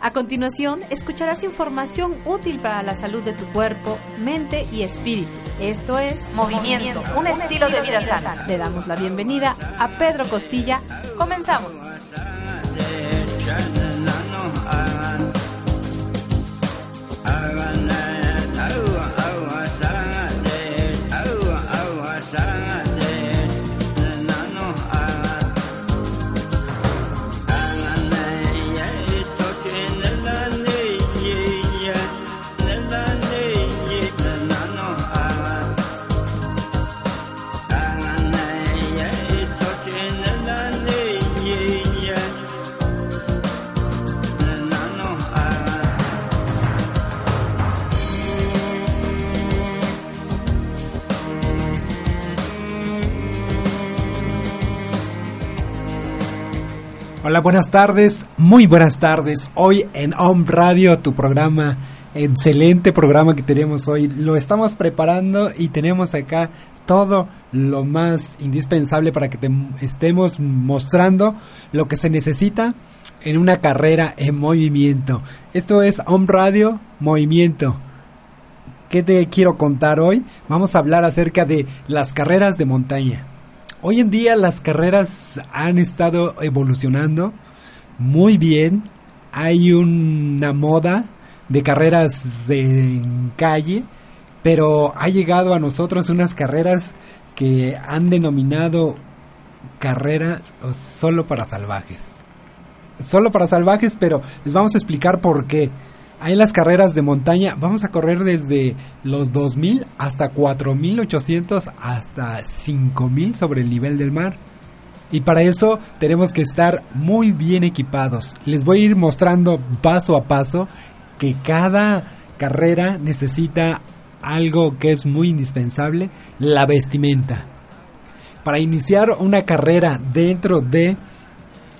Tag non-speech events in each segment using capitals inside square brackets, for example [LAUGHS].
A continuación, escucharás información útil para la salud de tu cuerpo, mente y espíritu. Esto es Movimiento, un estilo de vida sana. Le damos la bienvenida a Pedro Costilla. Comenzamos. Hola, buenas tardes, muy buenas tardes. Hoy en Home Radio, tu programa, excelente programa que tenemos hoy. Lo estamos preparando y tenemos acá todo lo más indispensable para que te estemos mostrando lo que se necesita en una carrera en movimiento. Esto es Home Radio Movimiento. ¿Qué te quiero contar hoy? Vamos a hablar acerca de las carreras de montaña. Hoy en día las carreras han estado evolucionando muy bien. Hay una moda de carreras en calle, pero ha llegado a nosotros unas carreras que han denominado carreras solo para salvajes. Solo para salvajes, pero les vamos a explicar por qué. Hay las carreras de montaña, vamos a correr desde los 2000 hasta 4800 hasta 5000 sobre el nivel del mar. Y para eso tenemos que estar muy bien equipados. Les voy a ir mostrando paso a paso que cada carrera necesita algo que es muy indispensable, la vestimenta. Para iniciar una carrera dentro de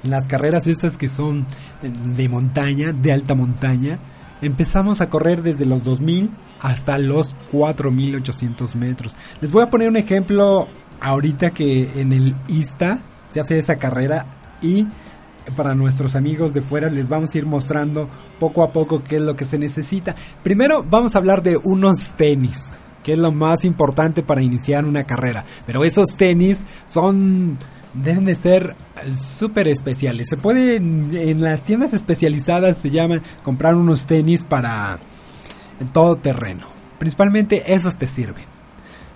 las carreras estas que son de montaña, de alta montaña, Empezamos a correr desde los 2000 hasta los 4800 metros. Les voy a poner un ejemplo ahorita que en el ISTA se hace esa carrera y para nuestros amigos de fuera les vamos a ir mostrando poco a poco qué es lo que se necesita. Primero vamos a hablar de unos tenis, que es lo más importante para iniciar una carrera. Pero esos tenis son deben de ser súper especiales. Se puede, en las tiendas especializadas se llaman comprar unos tenis para todo terreno. Principalmente esos te sirven.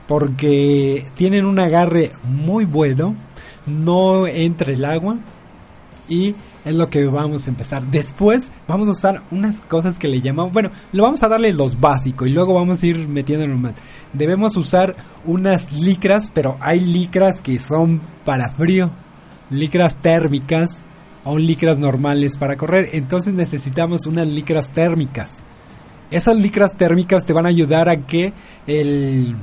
Porque tienen un agarre muy bueno, no entra el agua y es lo que vamos a empezar. Después vamos a usar unas cosas que le llamamos, bueno, lo vamos a darle los básicos y luego vamos a ir metiéndolo más. Debemos usar unas licras, pero hay licras que son para frío, licras térmicas o licras normales para correr. Entonces necesitamos unas licras térmicas. Esas licras térmicas te van a ayudar a que el...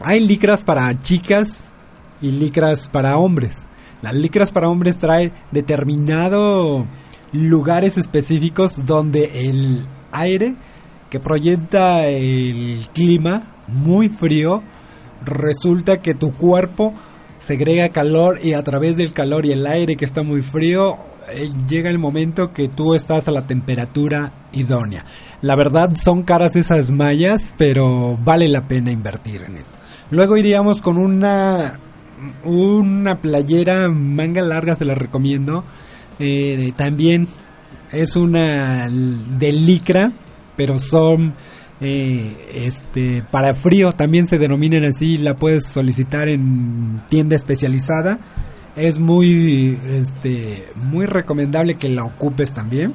Hay licras para chicas y licras para hombres. Las licras para hombres trae determinado lugares específicos donde el aire que proyecta el clima muy frío resulta que tu cuerpo segrega calor y a través del calor y el aire que está muy frío eh, llega el momento que tú estás a la temperatura idónea. La verdad son caras esas mallas, pero vale la pena invertir en eso. Luego iríamos con una una playera manga larga se la recomiendo. Eh, también es una de licra, pero son eh, este para frío también se denominan así. La puedes solicitar en tienda especializada. Es muy este muy recomendable que la ocupes también.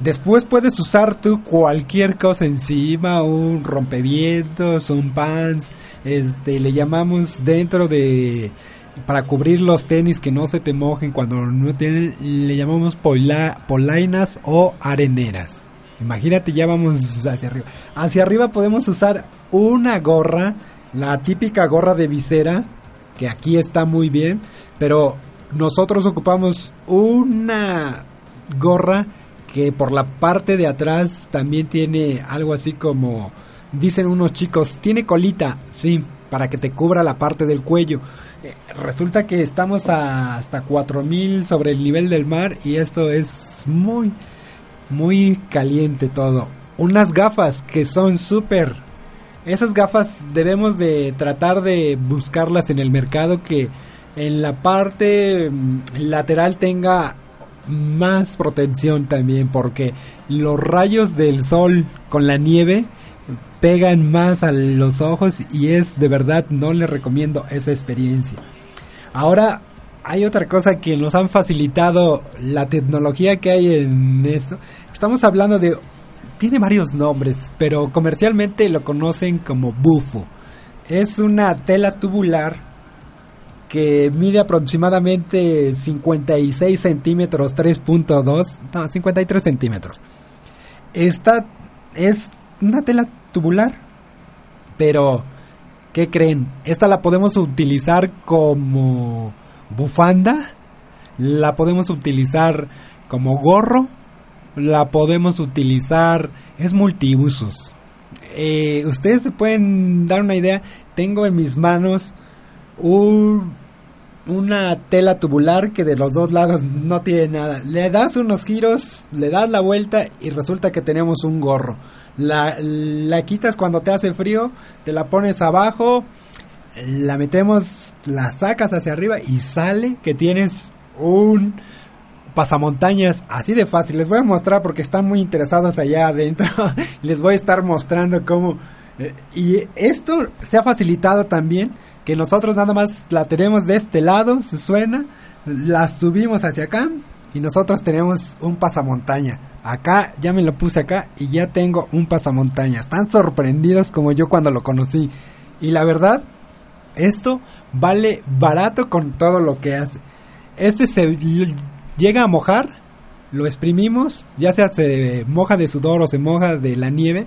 Después puedes usar tú cualquier cosa encima, un rompevientos, un pants, este, le llamamos dentro de para cubrir los tenis que no se te mojen cuando no tienen, le llamamos polainas o areneras. Imagínate, ya vamos hacia arriba. Hacia arriba podemos usar una gorra, la típica gorra de visera, que aquí está muy bien, pero nosotros ocupamos una gorra que por la parte de atrás también tiene algo así como, dicen unos chicos, tiene colita, sí, para que te cubra la parte del cuello. Eh, resulta que estamos a hasta 4000 sobre el nivel del mar y esto es muy, muy caliente todo. Unas gafas que son súper... Esas gafas debemos de tratar de buscarlas en el mercado que en la parte mm, lateral tenga más protección también porque los rayos del sol con la nieve pegan más a los ojos y es de verdad no les recomiendo esa experiencia. Ahora hay otra cosa que nos han facilitado la tecnología que hay en esto. Estamos hablando de tiene varios nombres, pero comercialmente lo conocen como bufo. Es una tela tubular que mide aproximadamente 56 centímetros, 3.2, no, 53 centímetros. Esta es una tela tubular, pero ¿qué creen? Esta la podemos utilizar como bufanda, la podemos utilizar como gorro, la podemos utilizar, es multiusos. Eh, ustedes se pueden dar una idea, tengo en mis manos un una tela tubular que de los dos lados no tiene nada. Le das unos giros, le das la vuelta y resulta que tenemos un gorro. La, la quitas cuando te hace frío, te la pones abajo, la metemos, la sacas hacia arriba y sale que tienes un pasamontañas así de fácil. Les voy a mostrar porque están muy interesados allá adentro. [LAUGHS] Les voy a estar mostrando cómo... Eh, y esto se ha facilitado también que nosotros nada más la tenemos de este lado, se suena, la subimos hacia acá y nosotros tenemos un pasamontaña. Acá ya me lo puse acá y ya tengo un pasamontaña. Están sorprendidos como yo cuando lo conocí. Y la verdad, esto vale barato con todo lo que hace. Este se llega a mojar, lo exprimimos, ya sea se moja de sudor o se moja de la nieve.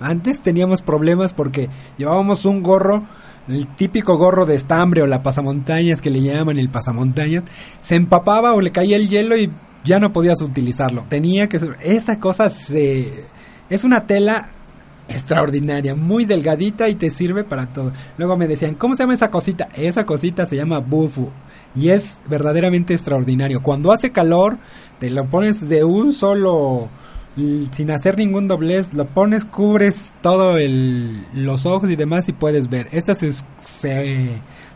Antes teníamos problemas porque llevábamos un gorro el típico gorro de estambre o la pasamontañas que le llaman el pasamontañas, se empapaba o le caía el hielo y ya no podías utilizarlo. Tenía que esa cosa se es una tela extraordinaria, muy delgadita y te sirve para todo. Luego me decían, ¿cómo se llama esa cosita? Esa cosita se llama bufu y es verdaderamente extraordinario. Cuando hace calor, te lo pones de un solo sin hacer ningún doblez, lo pones, cubres todo el, los ojos y demás y puedes ver. Esta se,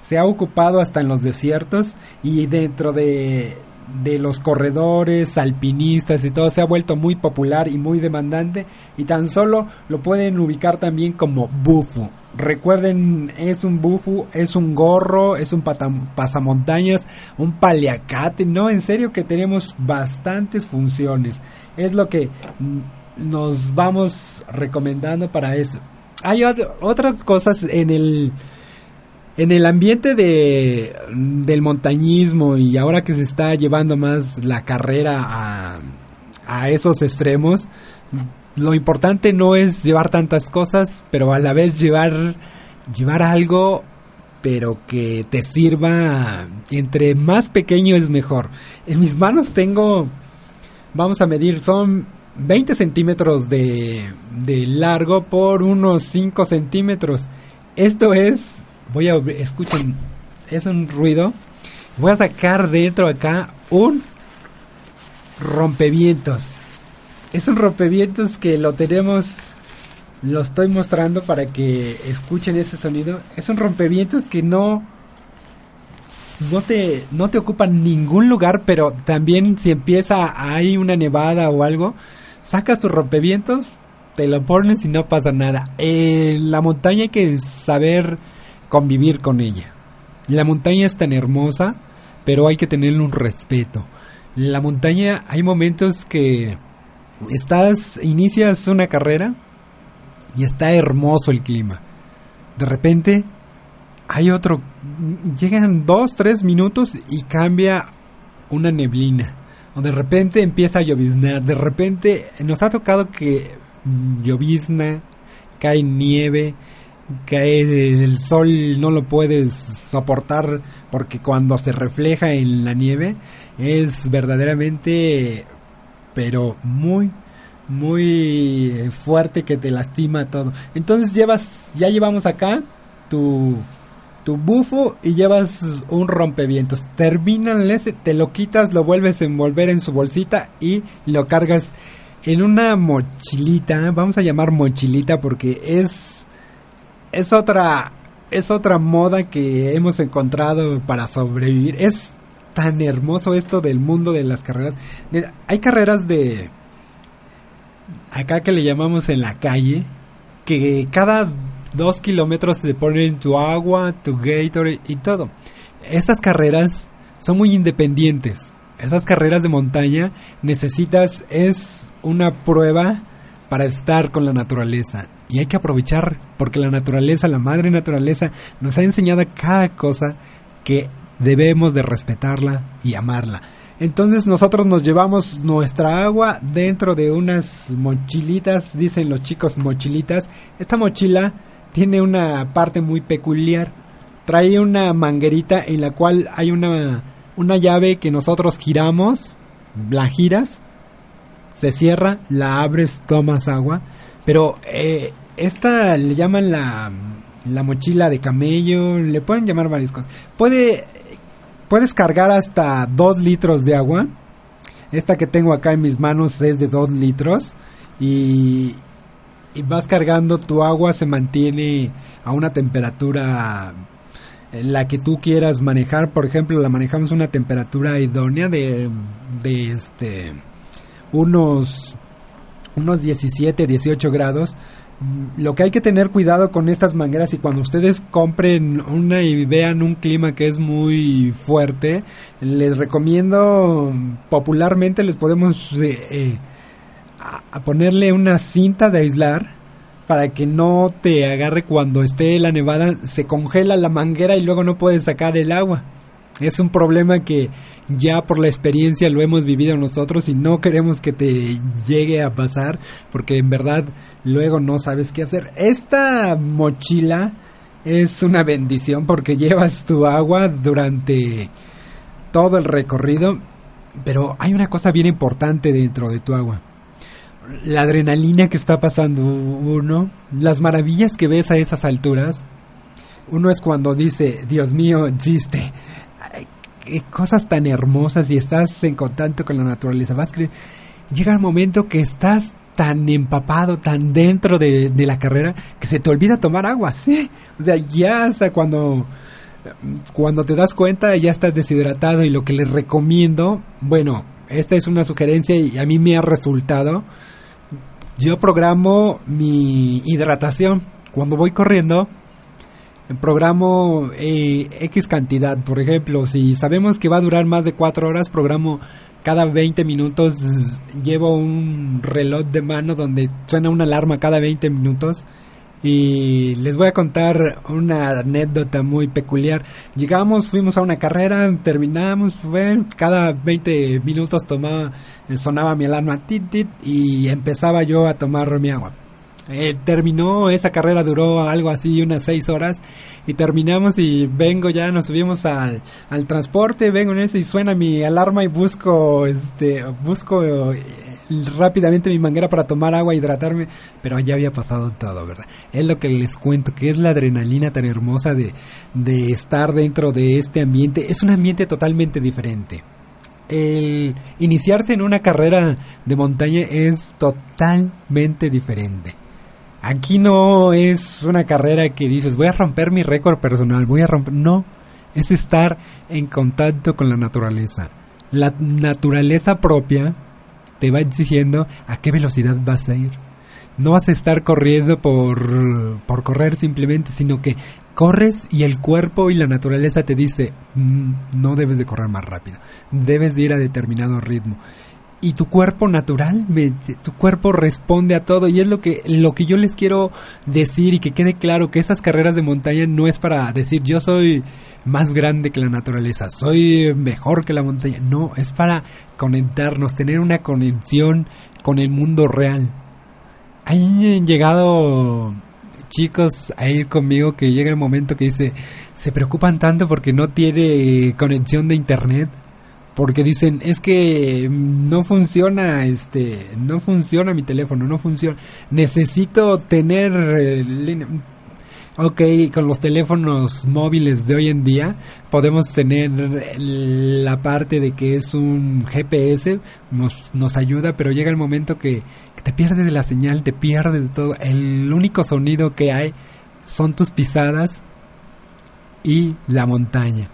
se, ha ocupado hasta en los desiertos y dentro de, de los corredores, alpinistas y todo se ha vuelto muy popular y muy demandante y tan solo lo pueden ubicar también como bufu. Recuerden, es un bufu, es un gorro, es un pasamontañas, un paliacate, no, en serio que tenemos bastantes funciones es lo que nos vamos recomendando para eso. Hay otras cosas en el en el ambiente de del montañismo y ahora que se está llevando más la carrera a, a esos extremos, lo importante no es llevar tantas cosas, pero a la vez llevar llevar algo pero que te sirva entre más pequeño es mejor. En mis manos tengo vamos a medir, son 20 centímetros de, de largo por unos 5 centímetros. Esto es, voy a, escuchen, es un ruido. Voy a sacar dentro acá un rompevientos. Es un rompevientos que lo tenemos, lo estoy mostrando para que escuchen ese sonido. Es un rompevientos que no no te, no te ocupan ningún lugar, pero también si empieza ahí una nevada o algo, sacas tus rompevientos, te lo pones y no pasa nada. En la montaña hay que saber convivir con ella. La montaña es tan hermosa, pero hay que tenerle un respeto. La montaña hay momentos que estás, inicias una carrera y está hermoso el clima. De repente hay otro llegan dos, tres minutos y cambia una neblina. O de repente empieza a lloviznar. De repente nos ha tocado que llovizna, cae nieve, cae el sol, no lo puedes soportar porque cuando se refleja en la nieve es verdaderamente, pero muy, muy fuerte que te lastima todo. Entonces llevas, ya llevamos acá tu tu bufo y llevas un rompevientos. Terminan ese, te lo quitas, lo vuelves a envolver en su bolsita y lo cargas en una mochilita. Vamos a llamar mochilita porque es es otra es otra moda que hemos encontrado para sobrevivir. Es tan hermoso esto del mundo de las carreras. Hay carreras de acá que le llamamos en la calle que cada dos kilómetros se ponen tu agua, tu Gatorade y todo. Estas carreras son muy independientes. Esas carreras de montaña necesitas es una prueba para estar con la naturaleza. Y hay que aprovechar porque la naturaleza, la madre naturaleza, nos ha enseñado cada cosa que debemos de respetarla y amarla. Entonces nosotros nos llevamos nuestra agua dentro de unas mochilitas, dicen los chicos mochilitas. Esta mochila tiene una parte muy peculiar. Trae una manguerita en la cual hay una, una llave que nosotros giramos, la giras, se cierra, la abres, tomas agua. Pero eh, esta le llaman la, la mochila de camello, le pueden llamar varias cosas. Puede, puedes cargar hasta 2 litros de agua. Esta que tengo acá en mis manos es de 2 litros. Y, y vas cargando tu agua se mantiene a una temperatura en la que tú quieras manejar por ejemplo la manejamos a una temperatura idónea de, de este unos unos 17 18 grados lo que hay que tener cuidado con estas mangueras y cuando ustedes compren una y vean un clima que es muy fuerte les recomiendo popularmente les podemos eh, eh, a, ponerle una cinta de aislar para que no te agarre cuando esté la nevada, se congela la manguera y luego no puedes sacar el agua. Es un problema que ya por la experiencia lo hemos vivido nosotros y no queremos que te llegue a pasar porque en verdad luego no sabes qué hacer. Esta mochila es una bendición porque llevas tu agua durante todo el recorrido, pero hay una cosa bien importante dentro de tu agua la adrenalina que está pasando uno, las maravillas que ves a esas alturas. Uno es cuando dice, Dios mío, existe. Qué cosas tan hermosas y estás en contacto con la naturaleza. Vas llega el momento que estás tan empapado, tan dentro de, de, la carrera, que se te olvida tomar agua, [LAUGHS] ¿sí? O sea, ya hasta cuando, cuando te das cuenta ya estás deshidratado y lo que les recomiendo, bueno, esta es una sugerencia y a mí me ha resultado, yo programo mi hidratación. Cuando voy corriendo, programo eh, X cantidad. Por ejemplo, si sabemos que va a durar más de 4 horas, programo cada 20 minutos. Llevo un reloj de mano donde suena una alarma cada 20 minutos y les voy a contar una anécdota muy peculiar. Llegamos, fuimos a una carrera, terminamos, bueno, cada 20 minutos tomaba, sonaba mi alarma tit, y empezaba yo a tomar mi agua. Eh, terminó esa carrera, duró algo así, unas 6 horas y terminamos y vengo ya, nos subimos al, al transporte, vengo en eso y suena mi alarma y busco, este, busco rápidamente mi manguera para tomar agua, hidratarme, pero ya había pasado todo, ¿verdad? Es lo que les cuento, que es la adrenalina tan hermosa de, de estar dentro de este ambiente. Es un ambiente totalmente diferente. El iniciarse en una carrera de montaña es totalmente diferente. Aquí no es una carrera que dices, voy a romper mi récord personal, voy a romper... No, es estar en contacto con la naturaleza. La naturaleza propia te va exigiendo a qué velocidad vas a ir. No vas a estar corriendo por, por correr simplemente, sino que corres y el cuerpo y la naturaleza te dice, mm, no debes de correr más rápido, debes de ir a determinado ritmo. Y tu cuerpo naturalmente, tu cuerpo responde a todo. Y es lo que lo que yo les quiero decir y que quede claro que esas carreras de montaña no es para decir yo soy más grande que la naturaleza, soy mejor que la montaña, no, es para conectarnos, tener una conexión con el mundo real. Han llegado chicos a ir conmigo que llega el momento que dice, se preocupan tanto porque no tiene conexión de internet porque dicen es que no funciona este no funciona mi teléfono no funciona necesito tener eh, ok con los teléfonos móviles de hoy en día podemos tener la parte de que es un GPS nos, nos ayuda pero llega el momento que te pierdes de la señal te pierdes de todo. El único sonido que hay son tus pisadas y la montaña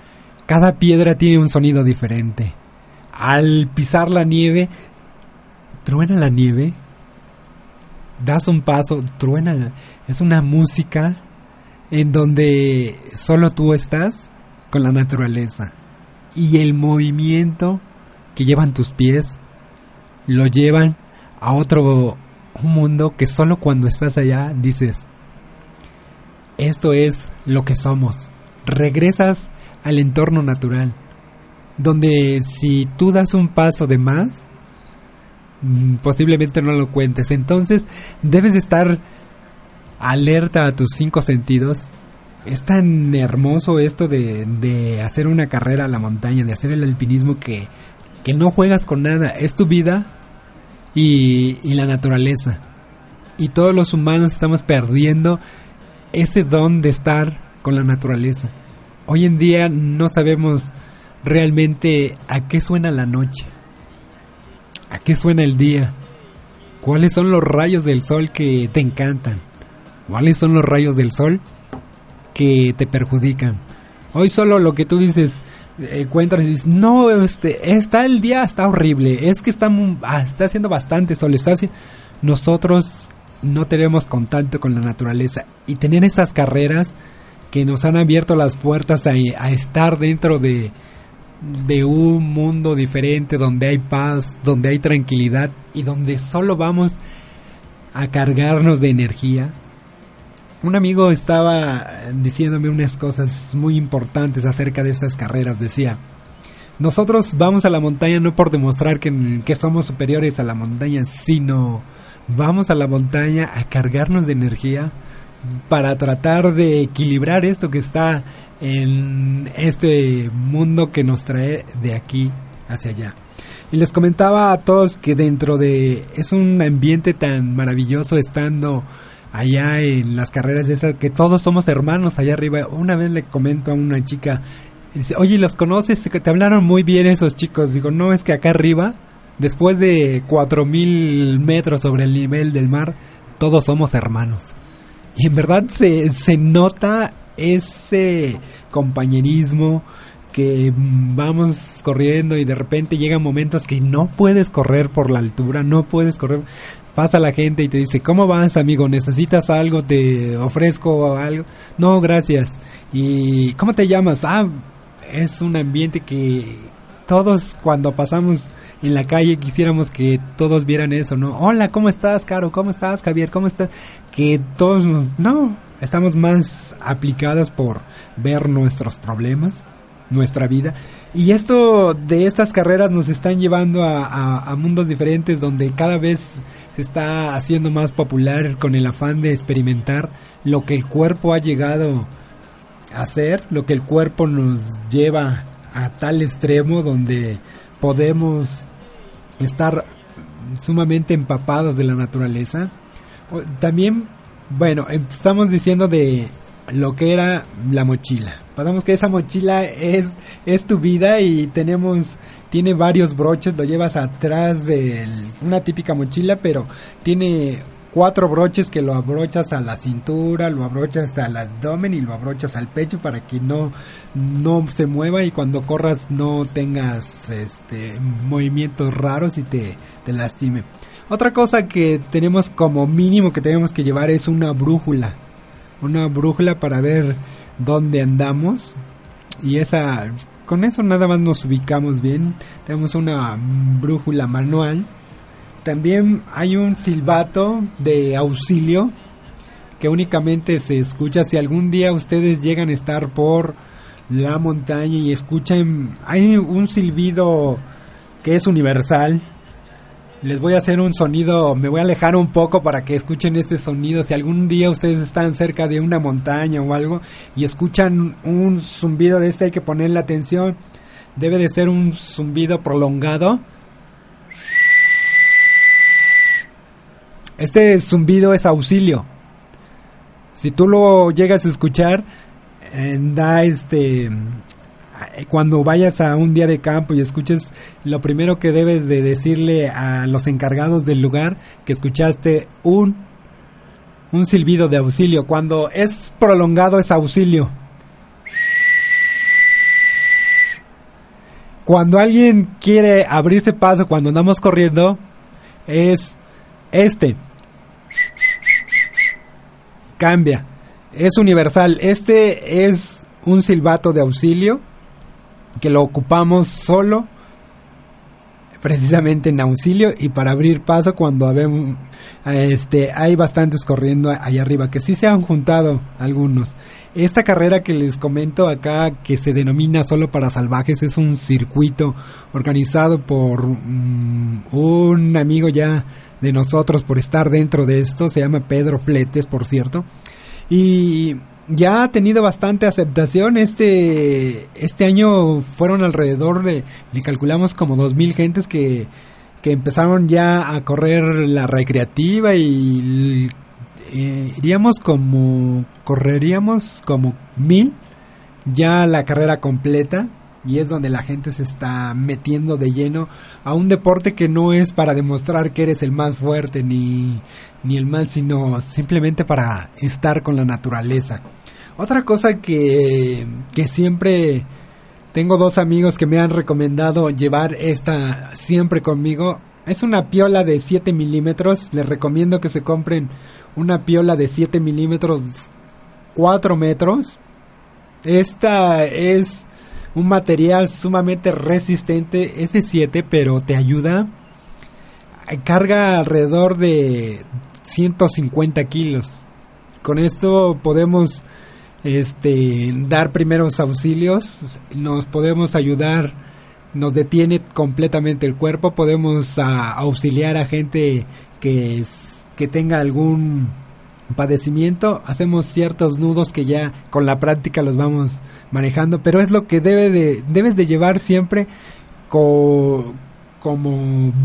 cada piedra tiene un sonido diferente. Al pisar la nieve, truena la nieve. Das un paso, truena. Es una música en donde solo tú estás con la naturaleza. Y el movimiento que llevan tus pies lo llevan a otro mundo que solo cuando estás allá dices, esto es lo que somos. Regresas al entorno natural, donde si tú das un paso de más, mm, posiblemente no lo cuentes. Entonces debes estar alerta a tus cinco sentidos. Es tan hermoso esto de, de hacer una carrera a la montaña, de hacer el alpinismo que, que no juegas con nada. Es tu vida y, y la naturaleza. Y todos los humanos estamos perdiendo ese don de estar con la naturaleza. Hoy en día no sabemos realmente a qué suena la noche, a qué suena el día, cuáles son los rayos del sol que te encantan, cuáles son los rayos del sol que te perjudican. Hoy solo lo que tú dices, encuentras y dices, no, este, está el día, está horrible, es que está, ah, está haciendo bastante sol, está nosotros no tenemos contacto con la naturaleza y tener esas carreras que nos han abierto las puertas a, estar dentro de, un mundo diferente donde hay paz, donde hay tranquilidad y donde solo vamos a cargarnos de energía. Un amigo estaba diciéndome unas cosas muy importantes acerca de estas carreras. Decía, nosotros vamos a la montaña no por demostrar que, que somos superiores a la montaña, sino vamos a la montaña a cargarnos de energía para tratar de equilibrar esto que está en este mundo que nos trae de aquí hacia allá. Y les comentaba a todos que dentro de es un ambiente tan maravilloso estando allá en las carreras de esas que todos somos hermanos allá arriba. Una vez le comento a una chica dice, "Oye, ¿los conoces? Te hablaron muy bien esos chicos." Digo, "No, es que acá arriba, después de cuatro mil metros sobre el nivel del mar, todos somos hermanos." Y [LAUGHS] en verdad se, se nota ese compañerismo que vamos corriendo y de repente llegan momentos que no puedes correr por la altura, no puedes correr. Pasa la gente y te dice, ¿cómo vas amigo? ¿Necesitas algo? ¿Te ofrezco algo? No, gracias. ¿Y cómo te llamas? Ah, es un ambiente que todos cuando pasamos en la calle quisiéramos que todos vieran eso, ¿no? Hola, ¿cómo estás, Caro? ¿Cómo estás, Javier? ¿Cómo estás? Que todos, no, estamos más aplicados por ver nuestros problemas, nuestra vida. Y esto de estas carreras nos están llevando a, a, mundos diferentes donde cada vez se está haciendo más popular con el afán de experimentar lo que el cuerpo ha llegado a hacer, lo que el cuerpo nos lleva a tal extremo donde podemos estar sumamente empapados de la naturaleza. También, bueno, estamos diciendo de lo que era la mochila. Podemos que esa mochila es, es tu vida y tenemos, tiene varios broches, lo llevas atrás de una típica mochila, pero tiene cuatro broches que lo abrochas a la cintura, lo abrochas al abdomen y lo abrochas al pecho para que no, no se mueva y cuando corras no tengas este, movimientos raros y te, te lastime. Otra cosa que tenemos como mínimo que tenemos que llevar es una brújula. Una brújula para ver dónde andamos. Y esa con eso nada más nos ubicamos bien. Tenemos una brújula manual. También hay un silbato de auxilio que únicamente se escucha si algún día ustedes llegan a estar por la montaña y escuchan, hay un silbido que es universal. Les voy a hacer un sonido, me voy a alejar un poco para que escuchen este sonido. Si algún día ustedes están cerca de una montaña o algo y escuchan un zumbido de este, hay que ponerle atención. Debe de ser un zumbido prolongado. Este zumbido es auxilio. Si tú lo llegas a escuchar, da este cuando vayas a un día de campo y escuches lo primero que debes de decirle a los encargados del lugar que escuchaste un un silbido de auxilio. Cuando es prolongado es auxilio. Cuando alguien quiere abrirse paso cuando andamos corriendo es este cambia es universal. Este es un silbato de auxilio que lo ocupamos solo precisamente en auxilio y para abrir paso cuando este hay bastantes corriendo allá arriba que sí se han juntado algunos esta carrera que les comento acá que se denomina solo para salvajes es un circuito organizado por mm, un amigo ya de nosotros por estar dentro de esto se llama Pedro Fletes por cierto y ya ha tenido bastante aceptación. Este, este año fueron alrededor de, le calculamos como 2.000 gentes que, empezaron ya a correr la recreativa y eh, iríamos como, correríamos como mil ya la carrera completa y es donde la gente se está metiendo de lleno a un deporte que no es para demostrar que eres el más fuerte ni, ni el más, sino simplemente para estar con la naturaleza. Otra cosa que, que siempre tengo dos amigos que me han recomendado llevar esta siempre conmigo. Es una piola de 7 milímetros. Les recomiendo que se compren una piola de 7 milímetros 4 metros. Esta es un material sumamente resistente, es de 7, pero te ayuda. Carga alrededor de 150 kilos. Con esto podemos este, dar primeros auxilios, nos podemos ayudar, nos detiene completamente el cuerpo, podemos ah, auxiliar a gente que, que tenga algún padecimiento, hacemos ciertos nudos que ya con la práctica los vamos manejando, pero es lo que debe de, debes de llevar siempre como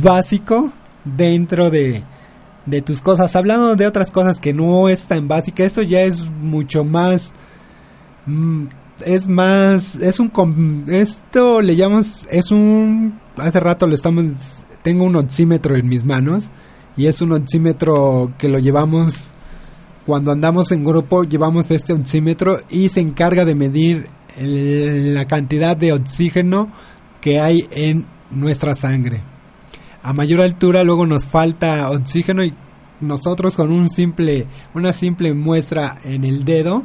básico dentro de, de tus cosas. Hablando de otras cosas que no es tan básica, esto ya es mucho más... Mm, es más, es un, esto le llamamos, es un, hace rato lo estamos, tengo un oxímetro en mis manos y es un oxímetro que lo llevamos cuando andamos en grupo llevamos este oxímetro y se encarga de medir la cantidad de oxígeno que hay en nuestra sangre. A mayor altura luego nos falta oxígeno y nosotros con un simple una simple muestra en el dedo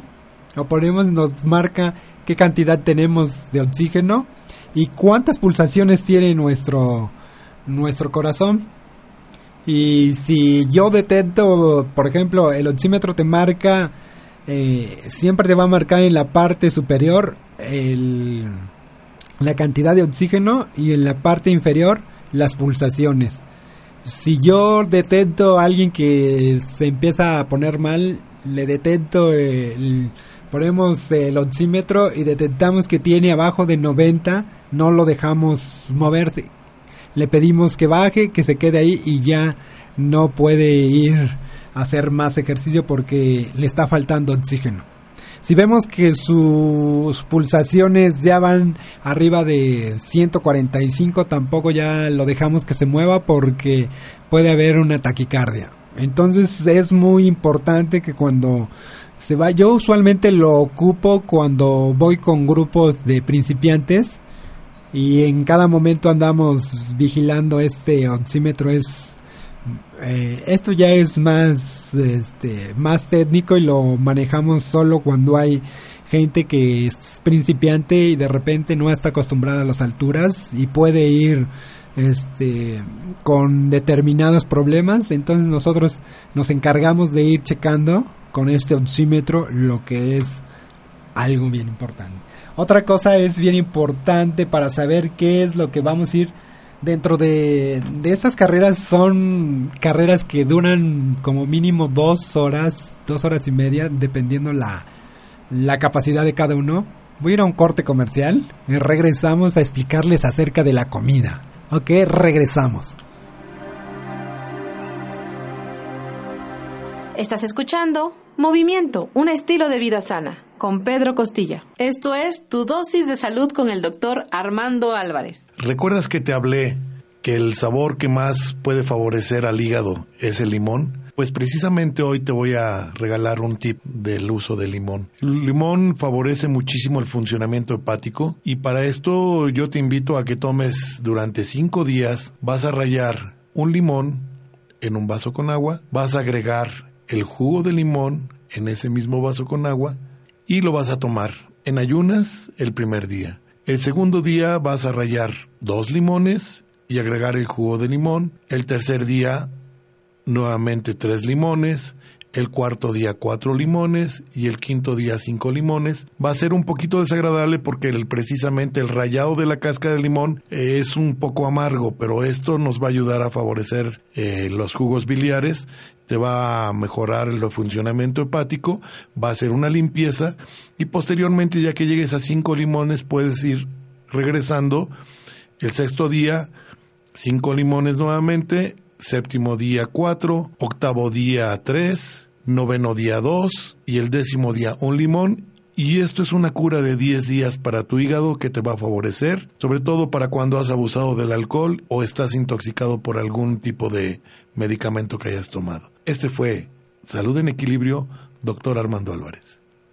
lo ponemos nos marca qué cantidad tenemos de oxígeno y cuántas pulsaciones tiene nuestro nuestro corazón y si yo detecto, por ejemplo, el oxímetro te marca, eh, siempre te va a marcar en la parte superior la cantidad de oxígeno y en la parte inferior las pulsaciones. Si yo detecto a alguien que se empieza a poner mal, le detecto, el, ponemos el oxímetro y detectamos que tiene abajo de 90, no lo dejamos moverse le pedimos que baje, que se quede ahí y ya no puede ir a hacer más ejercicio porque le está faltando oxígeno. Si vemos que sus pulsaciones ya van arriba de 145, tampoco ya lo dejamos que se mueva porque puede haber una taquicardia. Entonces es muy importante que cuando se va, yo usualmente lo ocupo cuando voy con grupos de principiantes y en cada momento andamos vigilando este oxímetro. Es eh, esto ya es más este más técnico y lo manejamos solo cuando hay gente que es principiante y de repente no está acostumbrada a las alturas y puede ir este con determinados problemas. Entonces nosotros nos encargamos de ir checando con este oxímetro lo que es algo bien importante. Otra cosa es bien importante para saber qué es lo que vamos a ir dentro de, de estas carreras. Son carreras que duran como mínimo dos horas dos horas y media dependiendo la la capacidad de cada uno. Voy a ir a un corte comercial y regresamos a explicarles acerca de la comida. Ok, regresamos. Estás escuchando Movimiento, un estilo de vida sana, con Pedro Costilla. Esto es tu dosis de salud con el doctor Armando Álvarez. ¿Recuerdas que te hablé que el sabor que más puede favorecer al hígado es el limón? Pues precisamente hoy te voy a regalar un tip del uso del limón. El limón favorece muchísimo el funcionamiento hepático y para esto yo te invito a que tomes durante cinco días, vas a rayar un limón en un vaso con agua, vas a agregar el jugo de limón en ese mismo vaso con agua y lo vas a tomar en ayunas el primer día. El segundo día vas a rayar dos limones y agregar el jugo de limón. El tercer día nuevamente tres limones, el cuarto día cuatro limones y el quinto día cinco limones. Va a ser un poquito desagradable porque el, precisamente el rayado de la cáscara de limón es un poco amargo, pero esto nos va a ayudar a favorecer eh, los jugos biliares, te va a mejorar el funcionamiento hepático, va a ser una limpieza y posteriormente ya que llegues a cinco limones puedes ir regresando el sexto día cinco limones nuevamente séptimo día 4, octavo día 3, noveno día 2 y el décimo día un limón. Y esto es una cura de 10 días para tu hígado que te va a favorecer, sobre todo para cuando has abusado del alcohol o estás intoxicado por algún tipo de medicamento que hayas tomado. Este fue Salud en Equilibrio, doctor Armando Álvarez.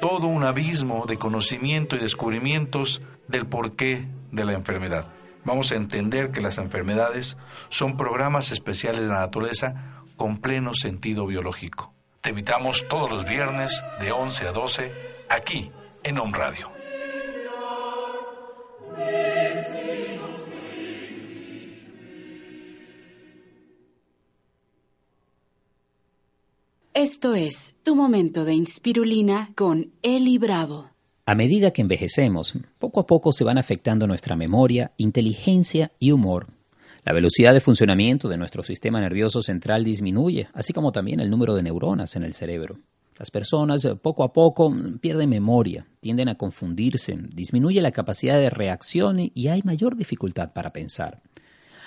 todo un abismo de conocimiento y descubrimientos del porqué de la enfermedad. Vamos a entender que las enfermedades son programas especiales de la naturaleza con pleno sentido biológico. Te invitamos todos los viernes de 11 a 12 aquí en Home Radio. Esto es Tu Momento de Inspirulina con Eli Bravo. A medida que envejecemos, poco a poco se van afectando nuestra memoria, inteligencia y humor. La velocidad de funcionamiento de nuestro sistema nervioso central disminuye, así como también el número de neuronas en el cerebro. Las personas poco a poco pierden memoria, tienden a confundirse, disminuye la capacidad de reacción y hay mayor dificultad para pensar.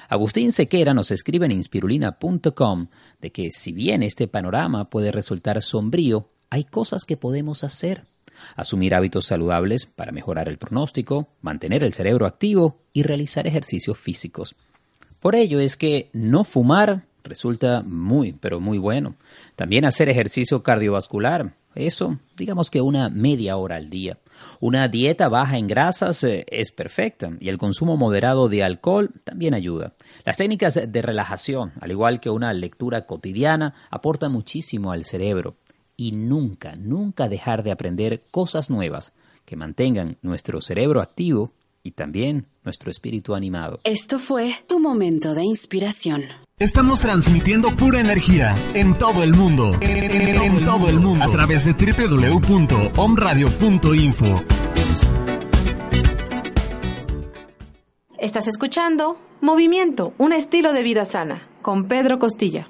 Agustín Sequera nos escribe en inspirulina.com de que si bien este panorama puede resultar sombrío, hay cosas que podemos hacer. Asumir hábitos saludables para mejorar el pronóstico, mantener el cerebro activo y realizar ejercicios físicos. Por ello es que no fumar resulta muy, pero muy bueno. También hacer ejercicio cardiovascular, eso digamos que una media hora al día. Una dieta baja en grasas eh, es perfecta y el consumo moderado de alcohol también ayuda. Las técnicas de relajación, al igual que una lectura cotidiana, aportan muchísimo al cerebro. Y nunca, nunca dejar de aprender cosas nuevas que mantengan nuestro cerebro activo y también nuestro espíritu animado. Esto fue tu momento de inspiración. Estamos transmitiendo pura energía en todo el mundo. En, todo el mundo. A través de www.omradio.info. Estás escuchando Movimiento, un estilo de vida sana, con Pedro Costilla.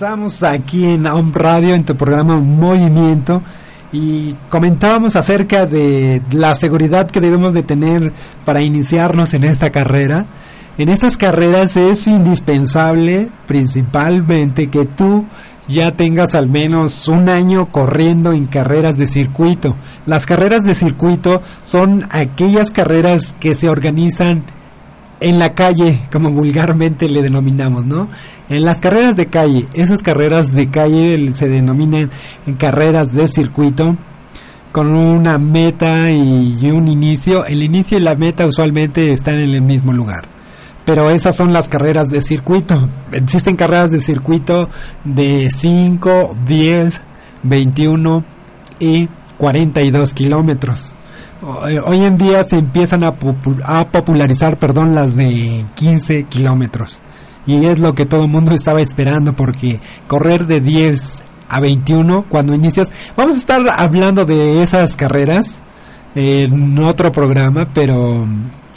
Regresamos aquí en Home Radio, en tu programa Movimiento, y comentábamos acerca de la seguridad que debemos de tener para iniciarnos en esta carrera. En estas carreras es indispensable principalmente que tú ya tengas al menos un año corriendo en carreras de circuito. Las carreras de circuito son aquellas carreras que se organizan en la calle, como vulgarmente le denominamos, ¿no? En las carreras de calle, esas carreras de calle se denominan en carreras de circuito con una meta y un inicio. El inicio y la meta usualmente están en el mismo lugar. Pero esas son las carreras de circuito. Existen carreras de circuito de 5, 10, 21 y 42 kilómetros. Eh, hoy en día se empiezan a, popularizar, perdón, las de 15 kilómetros. Y es lo que todo el mundo estaba esperando porque correr de 10 a 21 cuando inicias... Vamos a estar hablando de esas carreras en otro programa, pero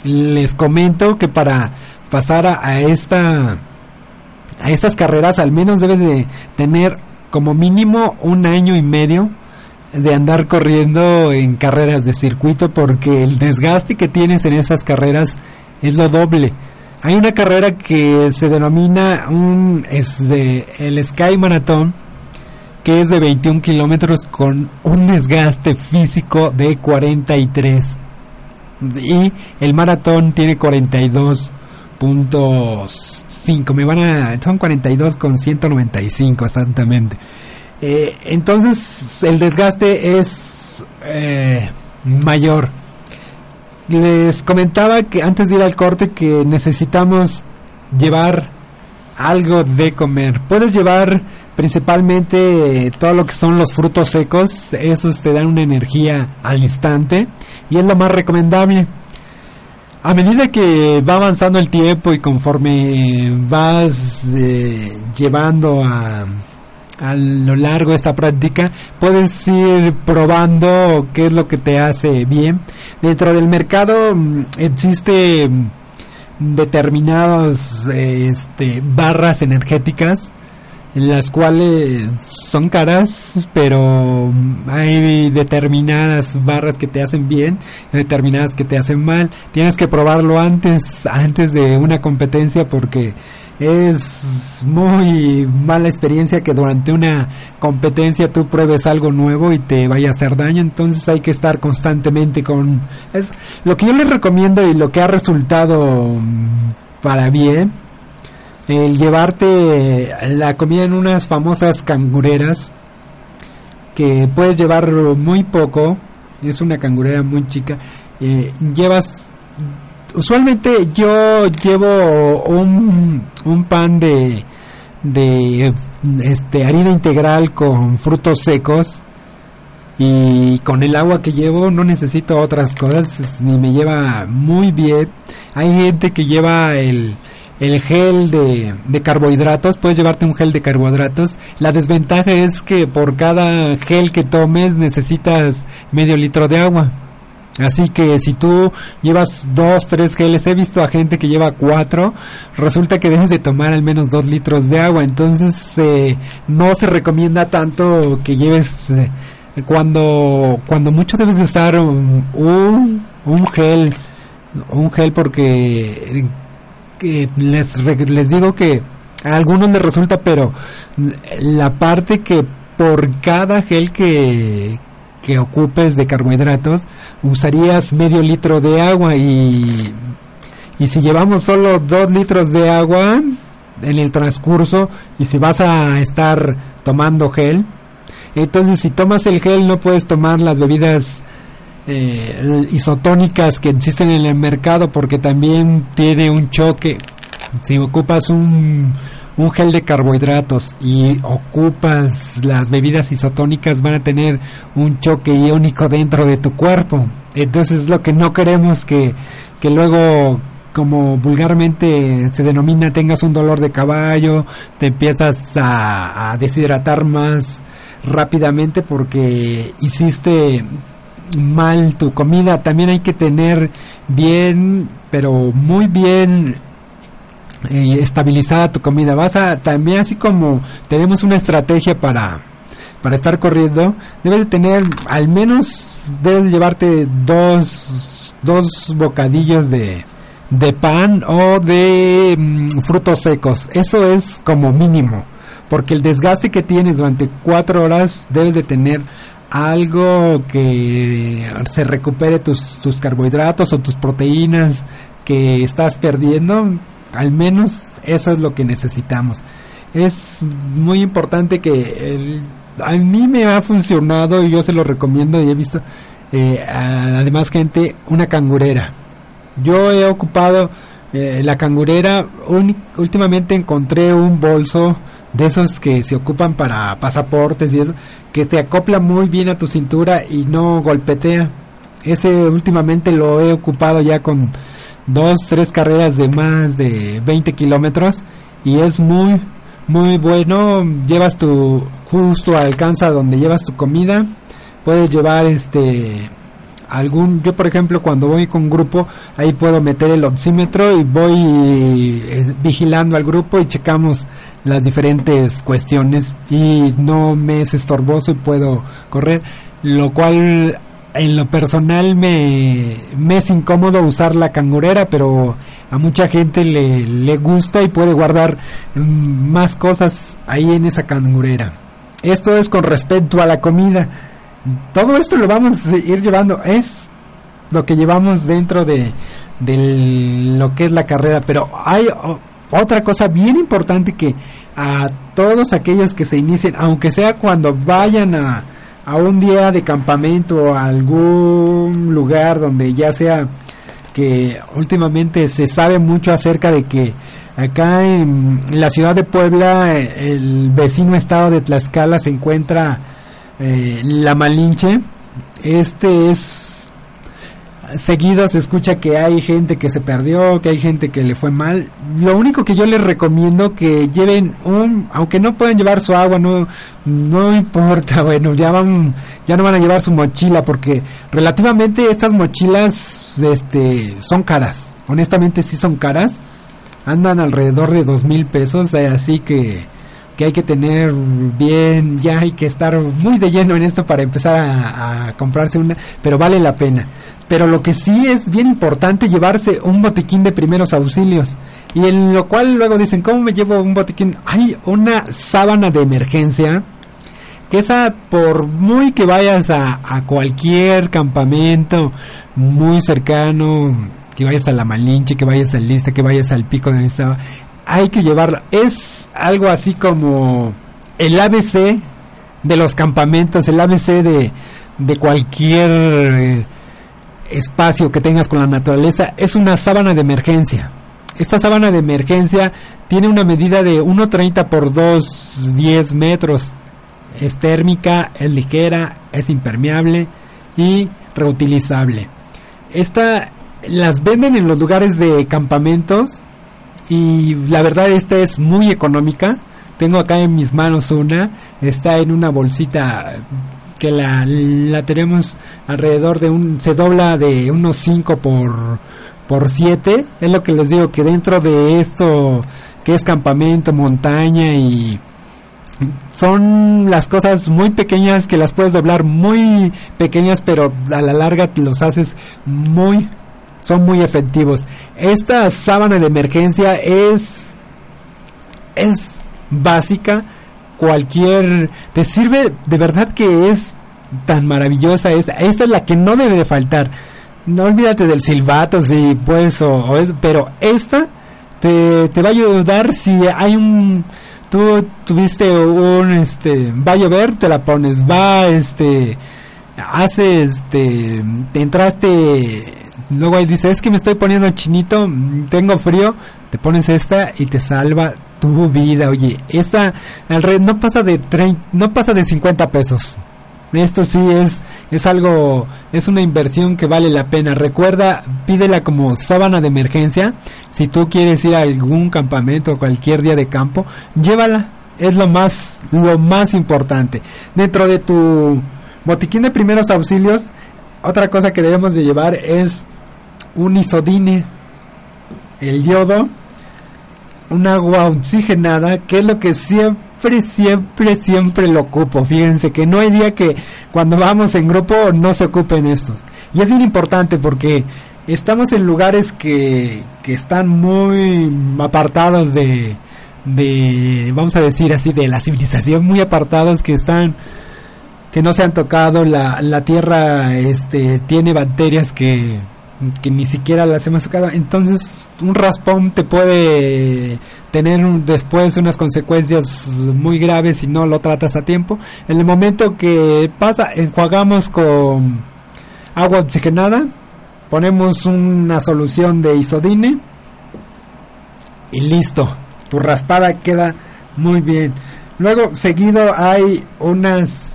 les comento que para pasar a, esta a estas carreras al menos debes de tener como mínimo un año y medio de andar corriendo en carreras de circuito porque el desgaste que tienes en esas carreras es lo doble. Hay una carrera que se denomina un es el Sky Marathon que es de 21 kilómetros con un desgaste físico de 43 y el maratón tiene 42.5 me van a son 42 con 195 exactamente eh, entonces el desgaste es eh, mayor. Les comentaba que antes de ir al corte que necesitamos llevar algo de comer. Puedes llevar principalmente todo lo que son los frutos secos, esos te dan una energía al instante y es lo más recomendable. A medida que va avanzando el tiempo y conforme vas eh, llevando a a lo largo de esta práctica puedes ir probando qué es lo que te hace bien dentro del mercado mm, existe mm, determinados este, barras energéticas las cuales son caras, pero mm, hay determinadas barras que te hacen bien, determinadas que te hacen mal. Tienes que probarlo antes, antes de una competencia porque es muy mala experiencia que durante una competencia tú pruebes algo nuevo y te vaya a hacer daño, entonces hay que estar constantemente con es lo que yo les recomiendo y lo que ha resultado para bien el llevarte la comida en unas famosas cangureras que puedes llevar muy poco, es una cangurera muy chica, eh, llevas usualmente yo llevo un, pan de, de este harina integral con frutos secos y con el agua que llevo no necesito otras cosas ni me lleva muy bien. Hay gente que lleva el, el gel de, de carbohidratos puedes llevarte un gel de carbohidratos. La desventaja es que por cada gel que tomes necesitas medio litro de agua Así que si tú llevas dos, tres geles, he visto a gente que lleva cuatro, resulta que debes de tomar al menos dos litros de agua. Entonces eh, no se recomienda tanto que lleves eh, cuando cuando mucho debes de usar un, un, gel, un gel porque les les digo que a algunos les resulta, pero la parte que por cada gel que que ocupes de carbohidratos, usarías medio litro de agua y, y si llevamos solo dos litros de agua en el transcurso y si vas a estar tomando gel, entonces si tomas el gel no puedes tomar las bebidas eh, isotónicas que existen en el mercado porque también tiene un choque. Si ocupas un un gel de carbohidratos y ocupas las bebidas isotónicas van a tener un choque iónico dentro de tu cuerpo. Entonces es lo que no queremos que, que luego como vulgarmente se denomina tengas un dolor de caballo, te empiezas a deshidratar más rápidamente porque hiciste mal tu comida. También hay que tener bien, pero muy bien eh, estabilizada tu comida. Vas a también así como tenemos una estrategia para para estar corriendo, debes de tener al menos debes de llevarte dos dos bocadillos de de pan o de mm, frutos secos. Eso es como mínimo, porque el desgaste que tienes durante cuatro horas debes de tener algo que se recupere tus, tus carbohidratos o tus proteínas que estás perdiendo. Al menos eso es lo que necesitamos. Es muy importante que a mí me ha funcionado y yo se lo recomiendo y he visto eh, además gente una cangurera yo he ocupado eh, la cangurera últimamente encontré un bolso de esos que se ocupan para pasaportes y eso que te acopla muy bien a tu cintura y no golpetea ese últimamente lo he ocupado ya con dos tres carreras de más de 20 kilómetros y es muy muy bueno, llevas tu justo alcanza donde llevas tu comida, puedes llevar este algún yo por ejemplo cuando voy con un grupo ahí puedo meter el oxímetro y voy eh, vigilando al grupo y checamos las diferentes cuestiones. Y no me es estorboso y puedo correr lo cual en lo personal me, me es incómodo usar la cangurera, pero a mucha gente le, le gusta y puede guardar más cosas ahí en esa cangurera. Esto es con respecto a la comida. Todo esto lo vamos a ir llevando, es lo que llevamos dentro de, de lo que es la carrera, pero hay otra cosa bien importante que a todos aquellos que se inicien, aunque sea cuando vayan a, a un día de campamento a algún lugar donde ya sea que últimamente se sabe mucho acerca de que acá en, la ciudad de Puebla el vecino estado de Tlaxcala se encuentra eh, la Malinche. Este es seguido se escucha que hay gente que se perdió, que hay gente que le fue mal. Lo único que yo les recomiendo que lleven un, aunque no puedan llevar su agua, no, no [LAUGHS] importa, bueno, ya van, ya no van a llevar su mochila porque relativamente estas mochilas, este, son caras. Honestamente sí son caras. Andan alrededor de dos mil pesos, eh, así que que hay que tener bien, ya hay que estar muy de lleno en esto para empezar a, a, comprarse una, pero vale la pena. Pero lo que sí es bien importante llevarse un botiquín de primeros auxilios. Y en lo cual luego dicen, ¿cómo me llevo un botiquín? Hay una sábana de emergencia que esa por muy que vayas a, a cualquier campamento muy cercano, que vayas a la Malinche, que vayas al Lista, que vayas al Pico de Lista, hay que llevarla. Es algo así como el ABC de los campamentos, el ABC de, de cualquier eh, espacio que tengas con la naturaleza, es una sábana de emergencia. Esta sábana de emergencia tiene una medida de 1,30 por 2,10 metros. Es térmica, es ligera, es impermeable y reutilizable. Esta las venden en los lugares de campamentos y la verdad esta es muy económica. Tengo acá en mis manos una, está en una bolsita que la, tenemos alrededor de un, se dobla de unos 5 por, por 7, es lo que les digo, que dentro de esto que es campamento, montaña y son las cosas muy pequeñas que las puedes doblar muy pequeñas pero a la larga los haces muy son muy efectivos. Esta sábana de emergencia es es básica, cualquier te sirve de verdad que es tan maravillosa esta, esta es la que no debe de faltar. No olvídate del silbato si pues o, pero esta te, te va a ayudar si hay un tú tuviste un este va a llover te la pones va este hace este te entraste luego ahí dice, es que me estoy poniendo chinito, tengo frío, te pones esta y te salva tu vida. Oye, esta no pasa de no pasa de 50 pesos. Esto sí es es algo es una inversión que vale la pena. Recuerda, pídela como sábana de emergencia. Si tú quieres ir a algún campamento o cualquier día de campo, llévala. Es lo más lo más importante. Dentro de tu botiquín de primeros auxilios, otra cosa que debemos de llevar es un isodine, el yodo, un agua oxigenada, que es lo que siempre, siempre, siempre lo ocupo. Fíjense que no hay día que cuando vamos en grupo no se ocupen estos. Y es bien importante porque estamos en lugares que, que están muy apartados de, de, vamos a decir así, de la civilización, muy apartados que están que no se han tocado, la, la tierra este, tiene bacterias que, que ni siquiera las hemos tocado, entonces un raspón te puede tener después unas consecuencias muy graves si no lo tratas a tiempo. En el momento que pasa, enjuagamos con agua oxigenada, ponemos una solución de isodine y listo, tu raspada queda muy bien. Luego seguido hay unas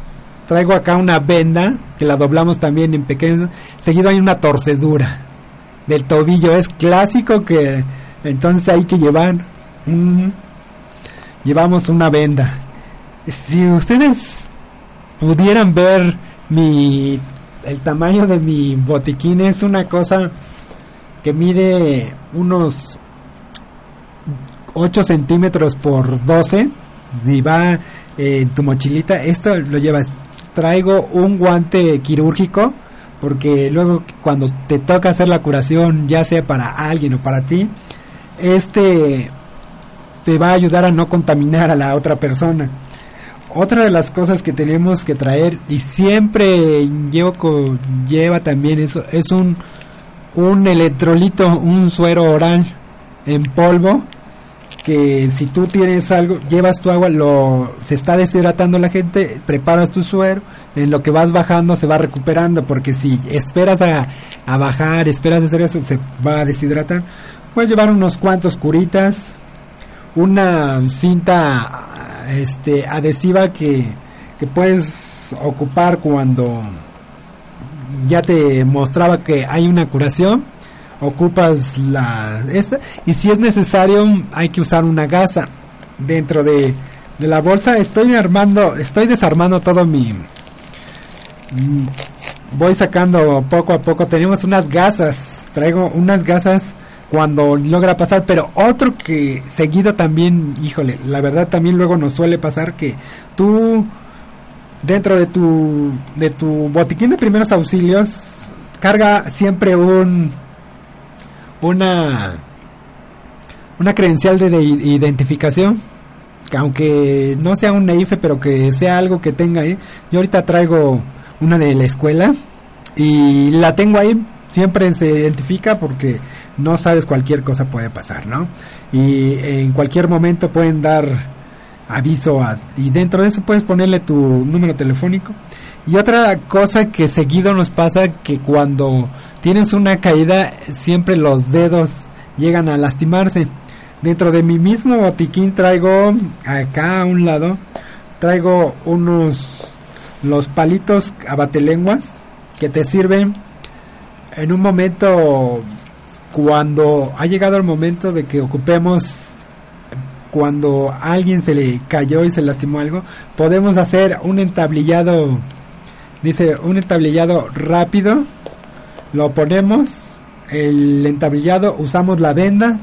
traigo acá una venda que la doblamos también en pequeño. Seguido hay una torcedura del tobillo. Es clásico que entonces hay que llevar llevamos una venda. Si ustedes pudieran ver mi el tamaño de mi botiquín es una cosa que mide unos 8 centímetros por 12 y va en tu mochilita esto lo llevas traigo un guante quirúrgico porque luego cuando te toca hacer la curación, ya sea para alguien o para ti, este te va a ayudar a no contaminar a la otra persona. Otra de las cosas que tenemos que traer y siempre llevo lleva también eso es un un electrolito, un suero oral en polvo que si tú tienes algo, llevas tu agua, lo se está deshidratando la gente, preparas tu suero, en lo que vas bajando se va recuperando, porque si esperas a, a bajar, esperas hacer eso, se va a deshidratar. Puedes llevar unos cuantos curitas, una cinta este adhesiva que, que puedes ocupar cuando ya te mostraba que hay una curación ocupas la esta y si es necesario hay que usar una gasa dentro de, de la bolsa. Estoy armando estoy desarmando todo mi mm, voy sacando poco a poco. Tenemos unas gasas traigo unas gasas cuando logra pasar pero otro que seguido también híjole la verdad también luego nos suele pasar que tú dentro de tu de tu botiquín de primeros auxilios carga siempre un una una credencial de, identificación que aunque no sea un NEIFE pero que sea algo que tenga ahí yo ahorita traigo una de la escuela y la tengo ahí. Siempre se identifica porque no sabes cualquier cosa puede pasar no y en cualquier momento pueden dar aviso y dentro de eso puedes ponerle tu número telefónico y otra cosa que seguido nos pasa que cuando tienes una caída siempre los dedos llegan a lastimarse. Dentro de mi mismo botiquín traigo acá a un lado traigo unos los palitos abatelenguas que te sirven en un momento cuando ha llegado el momento de que ocupemos cuando alguien se le cayó y se lastimó algo, podemos hacer un entablillado Dice un entablillado rápido. Lo ponemos. El entablillado usamos la venda.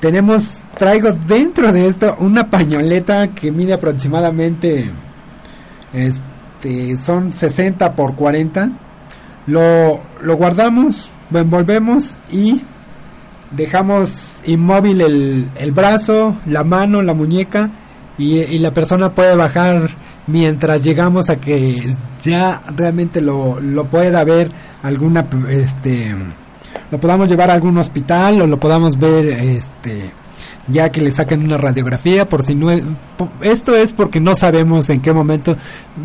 Tenemos, traigo dentro de esto una pañoleta que mide aproximadamente, este, son 60 por 40. Lo, lo guardamos, lo envolvemos y dejamos inmóvil el, el brazo, la mano, la muñeca y, y la persona puede bajar mientras llegamos a que ya realmente lo, lo pueda ver alguna este lo podamos llevar a algún hospital o lo podamos ver este ya que le saquen una radiografía por si no es, esto es porque no sabemos en qué momento.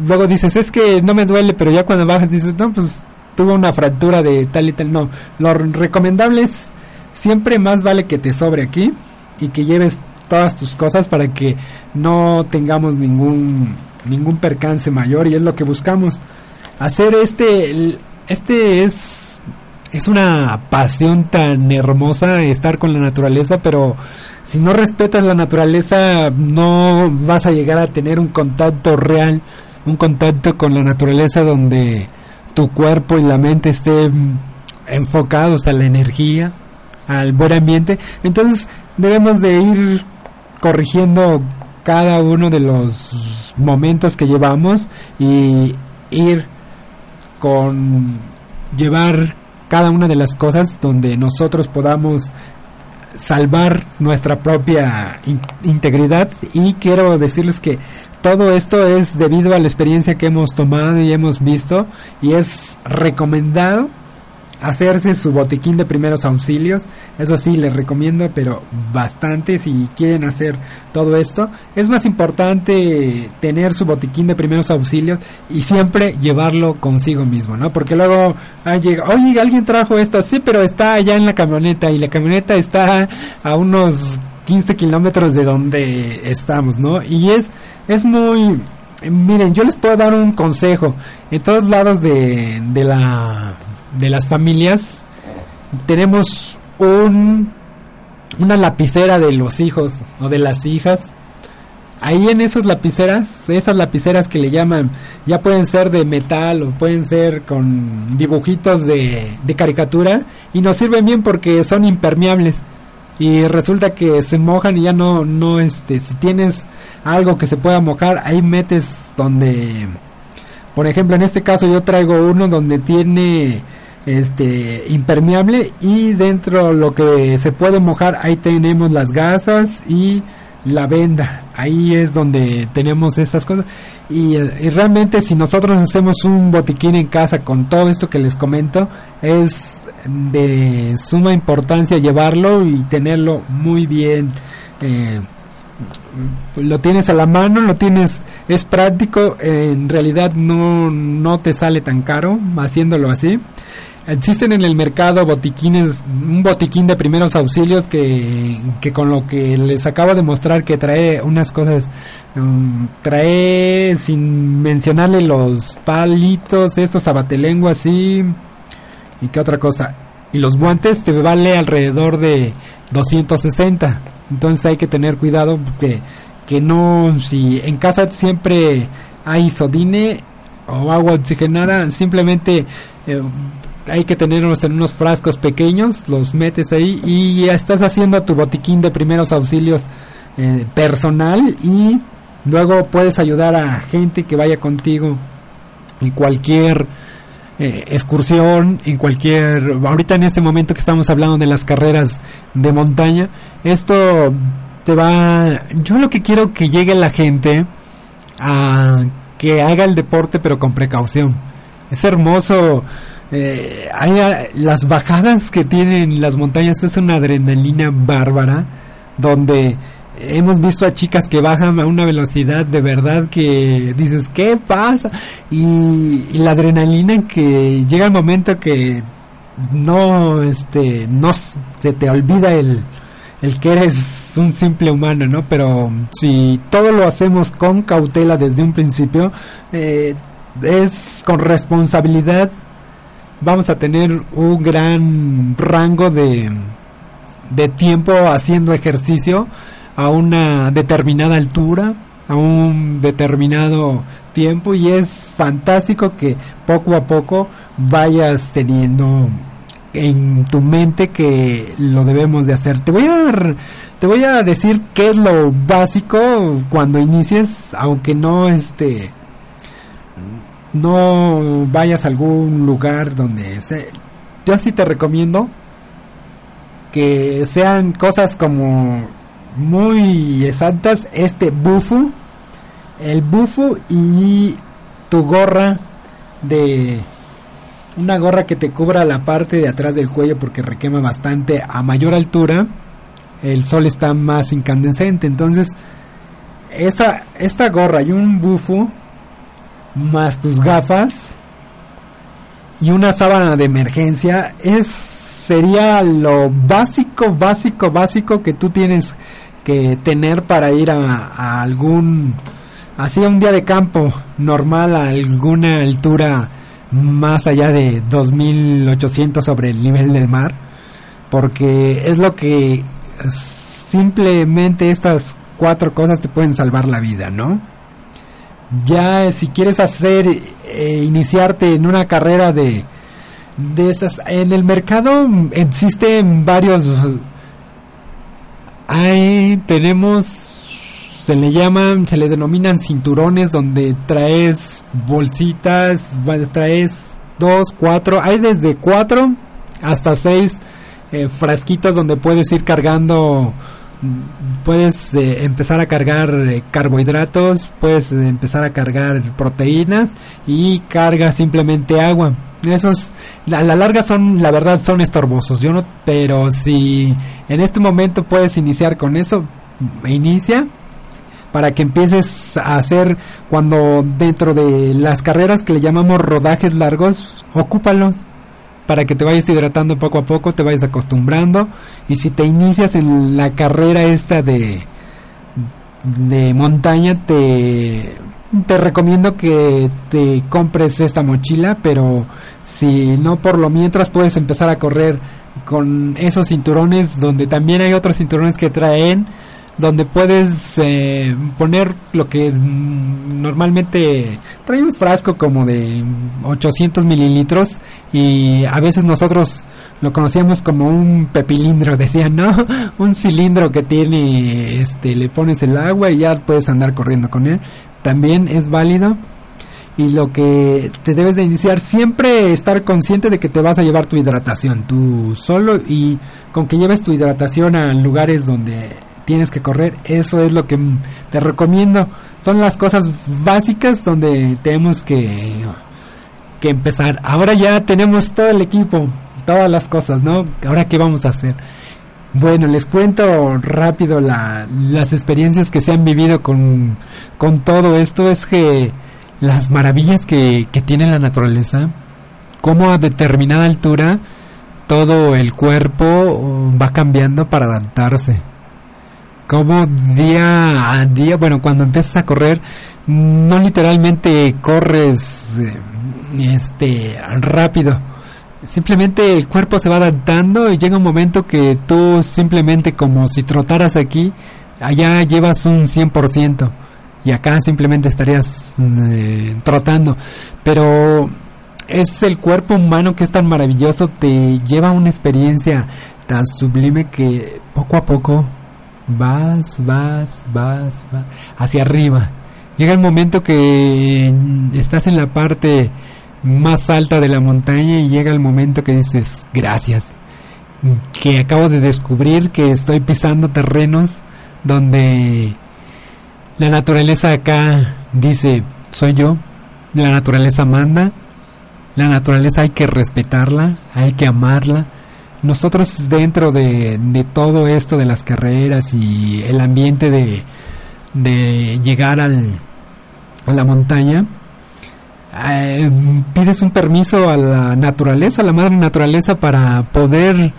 Luego dices es que no me duele pero ya cuando bajas dices no pues tuvo una fractura de tal y tal no lo recomendable es siempre más vale que te sobre aquí y que lleves todas tus cosas para que no tengamos ningún ningún percance mayor y es lo que buscamos. Hacer este, este es, es una pasión tan hermosa estar con la naturaleza, pero si no respetas la naturaleza no vas a llegar a tener un contacto real, un contacto con la naturaleza donde tu cuerpo y la mente estén enfocados a la energía al buen ambiente. Entonces debemos de ir corrigiendo cada uno de los momentos que llevamos y ir con llevar cada una de las cosas donde nosotros podamos salvar nuestra propia integridad. Y quiero decirles que todo esto es debido a la experiencia que hemos tomado y hemos visto y es recomendado hacerse su botiquín de primeros auxilios. Eso sí, les recomiendo, pero bastante si quieren hacer todo esto. Es más importante tener su botiquín de primeros auxilios y siempre llevarlo consigo mismo, ¿no? Porque luego ah, llega, oye, alguien trajo esto, sí, pero está allá en la camioneta y la camioneta está a unos 15 kilómetros de donde estamos, ¿no? Y es, es muy... Miren, yo les puedo dar un consejo. En todos lados de, de la de las familias tenemos un una lapicera de los hijos o de las hijas. Ahí en esas lapiceras, esas lapiceras que le llaman, ya pueden ser de metal o pueden ser con dibujitos de, de caricatura y nos sirven bien porque son impermeables y resulta que se mojan y ya no, no, este, si tienes algo que se pueda mojar, ahí metes donde, por ejemplo, en este caso yo traigo uno donde tiene este impermeable y dentro lo que se puede mojar ahí tenemos las gasas y la venda. Ahí es donde tenemos esas cosas. Y, realmente si nosotros hacemos un botiquín en casa con todo esto que les comento es de suma importancia llevarlo y tenerlo muy bien eh, lo tienes a la mano, lo tienes, es práctico, en realidad no, no te sale tan caro haciéndolo así. Existen en el mercado botiquines, un botiquín de primeros auxilios que, que con lo que les acabo de mostrar que trae unas cosas, um, trae sin mencionarle los palitos, estos abatelenguas así, y qué otra cosa. Y los guantes te vale alrededor de 260. Entonces hay que tener cuidado porque que no, si en casa siempre hay sodine o agua oxigenada, simplemente eh, hay que tenerlos en unos frascos pequeños, los metes ahí y estás haciendo tu botiquín de primeros auxilios eh, personal y luego puedes ayudar a gente que vaya contigo en cualquier eh, excursión, en cualquier... Ahorita en este momento que estamos hablando de las carreras de montaña, esto te va... Yo lo que quiero que llegue la gente a que haga el deporte pero con precaución. Es hermoso eh, hay, las bajadas que tienen las montañas es una adrenalina bárbara donde hemos visto a chicas que bajan a una velocidad de verdad que dices qué pasa y, la adrenalina que llega el momento que no este no se te olvida el el que eres un simple humano no pero si todo lo hacemos con cautela desde un principio eh, es con responsabilidad vamos a tener un gran rango de, de tiempo haciendo ejercicio a una determinada altura, a un determinado tiempo y es fantástico que poco a poco vayas teniendo en tu mente que lo debemos de hacer. Te voy a te voy a decir qué es lo básico cuando inicies, aunque no este no vayas a algún lugar donde se... yo sí te recomiendo que sean cosas como muy exactas este bufo el bufo y tu gorra de una gorra que te cubra la parte de atrás del cuello porque requema bastante a mayor altura el sol está más incandescente. Entonces esta, esta gorra y un bufo más tus gafas y una sábana de emergencia es sería lo básico básico básico que tú tienes que tener para ir a, algún así un día de campo normal a alguna altura más allá de 2800 sobre el nivel del mar porque es lo que simplemente estas cuatro cosas te pueden salvar la vida, ¿no? ya si quieres hacer eh, iniciarte en una carrera de de esas en el mercado existen varios ahí tenemos se le llaman se le denominan cinturones donde traes bolsitas traes dos cuatro hay desde cuatro hasta seis eh, frasquitos donde puedes ir cargando puedes eh, empezar a cargar eh, carbohidratos, puedes empezar a cargar proteínas y carga simplemente agua. Esos a la larga son, la verdad, son estorbosos. Yo no, pero si en este momento puedes iniciar con eso, inicia para que empieces a hacer cuando dentro de las carreras que le llamamos rodajes largos, ocúpalos para que te vayas hidratando poco a poco, te vayas acostumbrando y si te inicias en la carrera esta de de montaña te te recomiendo que te compres esta mochila, pero si no por lo mientras puedes empezar a correr con esos cinturones donde también hay otros cinturones que traen donde puedes eh, poner lo que normalmente trae un frasco como de 800 mililitros y a veces nosotros lo conocíamos como un pepilindro, [LAUGHS] decían, ¿no? un cilindro que tiene, este, le pones el agua y ya puedes andar corriendo con él. También es válido y lo que te debes de iniciar siempre estar consciente de que te vas a llevar tu hidratación tú solo y con que lleves tu hidratación a lugares donde tienes que correr. Eso es lo que te recomiendo. Son las cosas básicas donde tenemos que, que empezar. Ahora ya tenemos todo el equipo, todas las cosas, ¿no? Ahora qué vamos a hacer. Bueno, les cuento rápido la, las experiencias que se han vivido con, con todo esto. Es que las maravillas que, que tiene la naturaleza, como a determinada altura todo el cuerpo va cambiando para adaptarse como día a día, bueno, cuando empiezas a correr, no literalmente corres eh, este rápido. Simplemente el cuerpo se va adaptando y llega un momento que tú simplemente como si trotaras aquí, allá llevas un 100% y acá simplemente estarías eh, trotando. Pero es el cuerpo humano que es tan maravilloso, te lleva una experiencia tan sublime que poco a poco vas, vas, vas, vas, hacia arriba. Llega el momento que estás en la parte más alta de la montaña y llega el momento que dices, gracias, que acabo de descubrir que estoy pisando terrenos donde la naturaleza acá dice, soy yo, la naturaleza manda, la naturaleza hay que respetarla, hay que amarla, nosotros dentro de, todo esto de las carreras y el ambiente de, llegar al, a la montaña, eh, pides un permiso a la naturaleza, a la madre naturaleza, para poder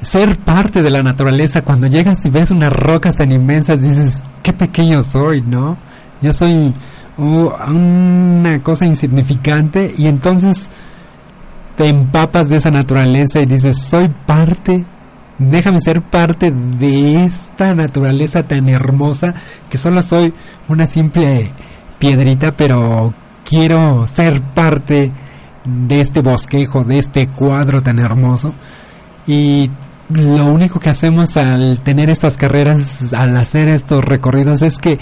ser parte de la naturaleza. Cuando llegas y ves unas rocas tan inmensas, dices, qué pequeño soy, ¿no? Yo soy uh, una cosa insignificante y entonces te empapas de esa naturaleza y dices, soy parte, déjame ser parte de esta naturaleza tan hermosa que solo soy una simple piedrita, pero quiero ser parte de este bosquejo, de este cuadro tan hermoso. Y lo único que hacemos al tener estas carreras, al hacer estos recorridos, es que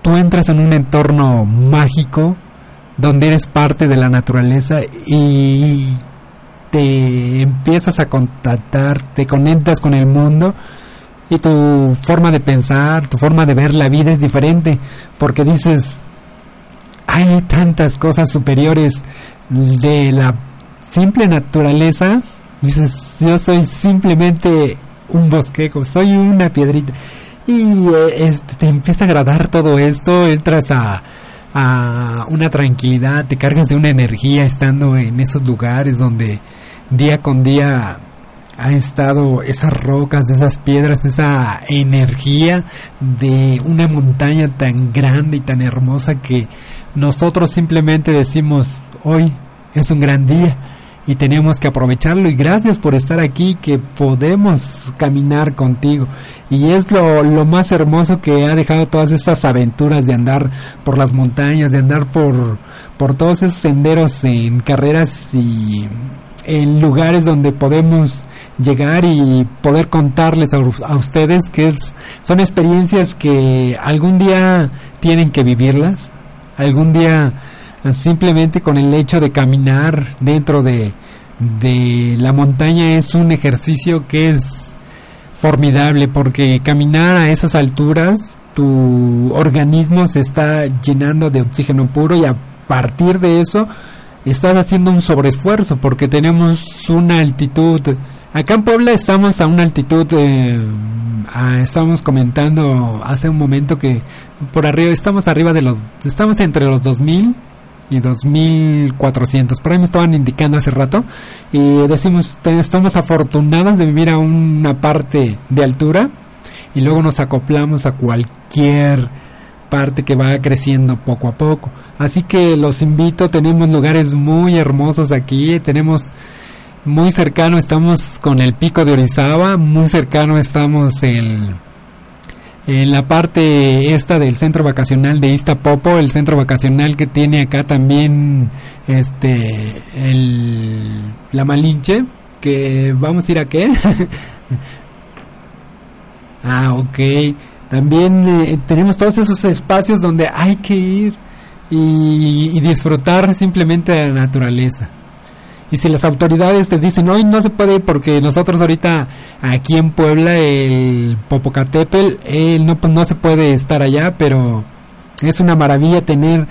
tú entras en un entorno mágico donde eres parte de la naturaleza y te empiezas a contactar, te conectas con el mundo y tu forma de pensar, tu forma de ver la vida es diferente porque dices, hay tantas cosas superiores de la simple naturaleza, dices, yo soy simplemente un bosquejo, soy una piedrita. Y eh, te empieza a agradar todo esto, entras a, a una tranquilidad, te cargas de una energía estando en esos lugares donde día con día han estado esas rocas, esas piedras, esa energía de una montaña tan grande y tan hermosa que nosotros simplemente decimos hoy es un gran día y tenemos que aprovecharlo. Y gracias por estar aquí que podemos caminar contigo. Y es lo, lo más hermoso que ha dejado todas estas aventuras de andar por las montañas de andar por por todos esos senderos en carreras y en lugares donde podemos llegar y poder contarles a, ustedes que es, son experiencias que algún día tienen que vivirlas, algún día simplemente con el hecho de caminar dentro de, de la montaña es un ejercicio que es formidable porque caminar a esas alturas tu organismo se está llenando de oxígeno puro y a partir de eso estás haciendo un sobreesfuerzo porque tenemos una altitud. Acá en Puebla estamos a una altitud eh, estamos comentando hace un momento que por arriba estamos arriba de los estamos entre los 2000 y 2400 por ahí me estaban indicando hace rato y decimos estamos afortunados de vivir a una parte de altura y luego nos acoplamos a cualquier parte que va creciendo poco a poco. Así que los invito, tenemos lugares muy hermosos aquí, tenemos muy cercano estamos con el pico de Orizaba, muy cercano estamos en, en la parte esta del centro vacacional de Iztapopo, el centro vacacional que tiene acá también este el, la Malinche, que vamos a ir a qué? [LAUGHS] ah, ok. También eh, tenemos todos esos espacios donde hay que ir y, disfrutar simplemente de la naturaleza. Y si las autoridades te dicen, hoy no se puede porque nosotros ahorita aquí en Puebla, el Popocatépetl, él no, no se puede estar allá, pero es una maravilla tener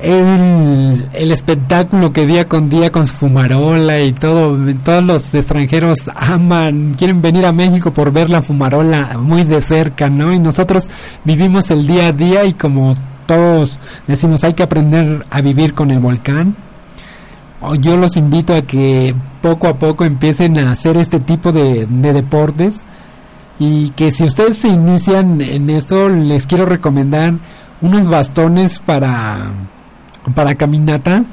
el, el, espectáculo que día con día con su fumarola y todo, todos los extranjeros aman, quieren venir a México por ver la fumarola muy de cerca, ¿no? Y nosotros vivimos el día a día y como todos decimos hay que aprender a vivir con el volcán, yo los invito a que poco a poco empiecen a hacer este tipo de, de deportes y que si ustedes se inician en esto les quiero recomendar unos bastones para para caminata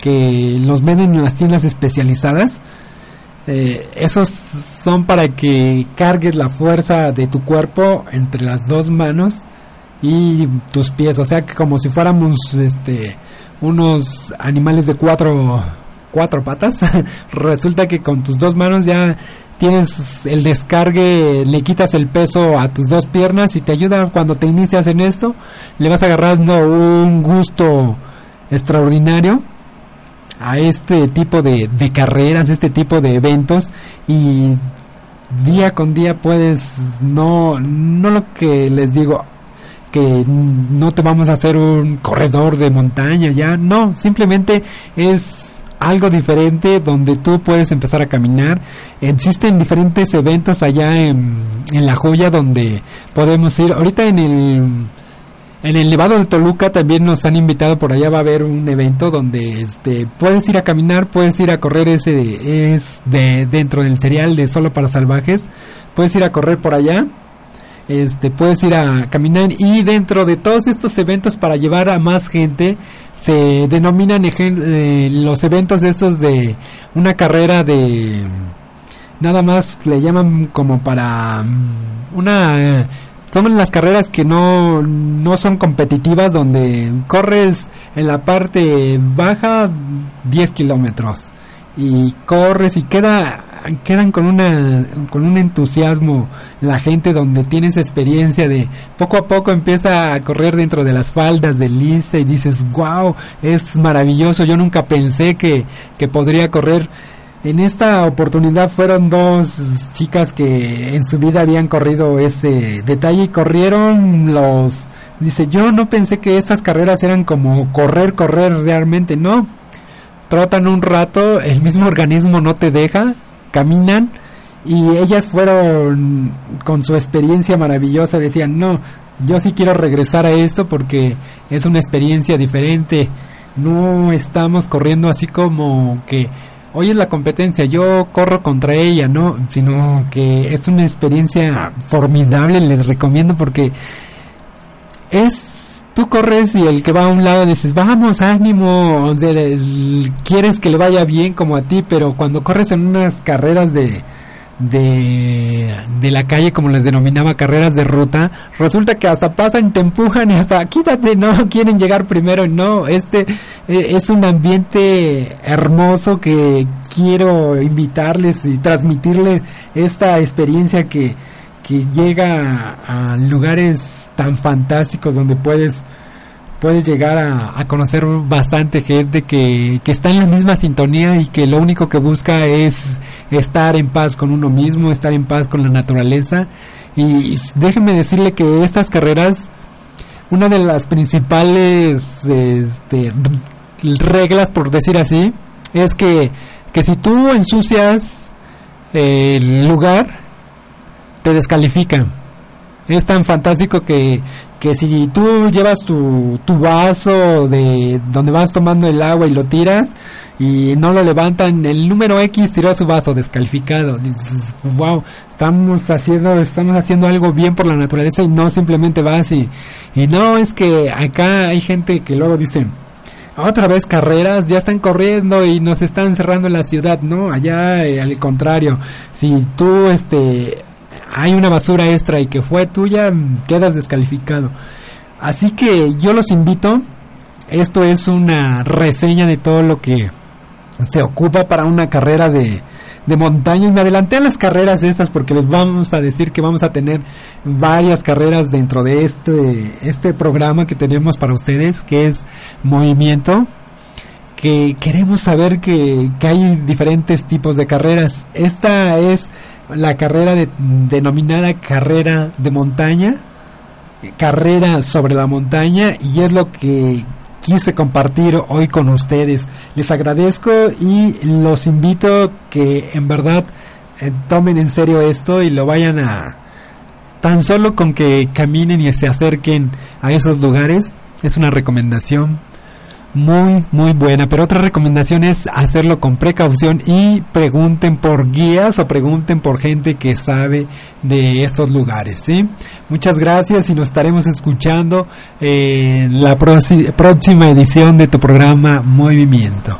que los venden en las tiendas especializadas. Eh, esos son para que cargues la fuerza de tu cuerpo entre las dos manos y tus pies, o sea que como si fuéramos este unos animales de cuatro cuatro patas, [LAUGHS] resulta que con tus dos manos ya tienes el descargue, le quitas el peso a tus dos piernas y te ayuda. Cuando te inicias en esto, le vas agarrando un gusto extraordinario a este tipo de, de carreras, este tipo de eventos y día con día puedes no no lo que les digo no te vamos a hacer un corredor de montaña ya no simplemente es algo diferente donde tú puedes empezar a caminar existen diferentes eventos allá en, en la joya donde podemos ir ahorita en el en el Nevado de Toluca también nos han invitado por allá va a haber un evento donde este puedes ir a caminar, puedes ir a correr ese es de dentro del serial de solo para salvajes, puedes ir a correr por allá. Este, puedes ir a caminar y dentro de todos estos eventos para llevar a más gente se denominan eh, los eventos estos de una carrera de nada más le llaman como para mm, una son las carreras que no, no son competitivas donde corres en la parte baja 10 kilómetros y corres y queda quedan con una con un entusiasmo la gente donde tienes experiencia de poco a poco empieza a correr dentro de las faldas del Lice y dices wow es maravilloso yo nunca pensé que, que podría correr. En esta oportunidad fueron dos chicas que en su vida habían corrido ese detalle y corrieron los... Dice, yo no pensé que estas carreras eran como correr, correr realmente, no. Trotan un rato, el mismo organismo no te deja, caminan y ellas fueron con su experiencia maravillosa, decían, no, yo sí quiero regresar a esto porque es una experiencia diferente. No estamos corriendo así como que hoy es la competencia, yo corro contra ella, ¿no? Sino que es una experiencia formidable, les recomiendo porque es, tú corres y el que va a un lado dices, vamos, ánimo, quieres que le vaya bien como a ti, pero cuando corres en unas carreras de, de, de la calle, como les denominaba, carreras de ruta, resulta que hasta pasan, te empujan y hasta quítate, no [LAUGHS] quieren llegar primero, no, este eh, es un ambiente hermoso que quiero invitarles y transmitirles esta experiencia que, que llega a lugares tan fantásticos donde puedes puedes llegar a, conocer bastante gente que, que, está en la misma sintonía y que lo único que busca es estar en paz con uno mismo, estar en paz con la naturaleza. Y déjenme decirle que estas carreras, una de las principales este, reglas, por decir así, es que, que si tú ensucias el lugar, te descalifican. Es tan fantástico que que si tú llevas tu, tu vaso de donde vas tomando el agua y lo tiras y no lo levantan, el número X tiró su vaso descalificado. Dices, wow, estamos haciendo, estamos haciendo algo bien por la naturaleza y no simplemente vas y, y no, es que acá hay gente que luego dice, otra vez carreras, ya están corriendo y nos están cerrando la ciudad, no, allá eh, al contrario, si tú este hay una basura extra y que fue tuya, quedas descalificado. Así que yo los invito, esto es una reseña de todo lo que se ocupa para una carrera de, de montaña y me adelanté a las carreras estas porque les vamos a decir que vamos a tener varias carreras dentro de este, este programa que tenemos para ustedes que es movimiento que queremos saber que, que hay diferentes tipos de carreras esta es la carrera denominada carrera de montaña, carrera sobre la montaña y es lo que quise compartir hoy con ustedes. Les agradezco y los invito que en verdad eh, tomen en serio esto y lo vayan a tan solo con que caminen y se acerquen a esos lugares es una recomendación muy, muy buena. Pero otra recomendación es hacerlo con precaución y pregunten por guías o pregunten por gente que sabe de estos lugares. ¿sí? Muchas gracias y nos estaremos escuchando en la próxima edición de tu programa Movimiento.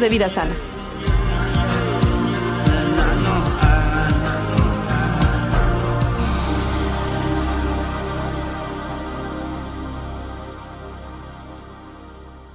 De vida sana.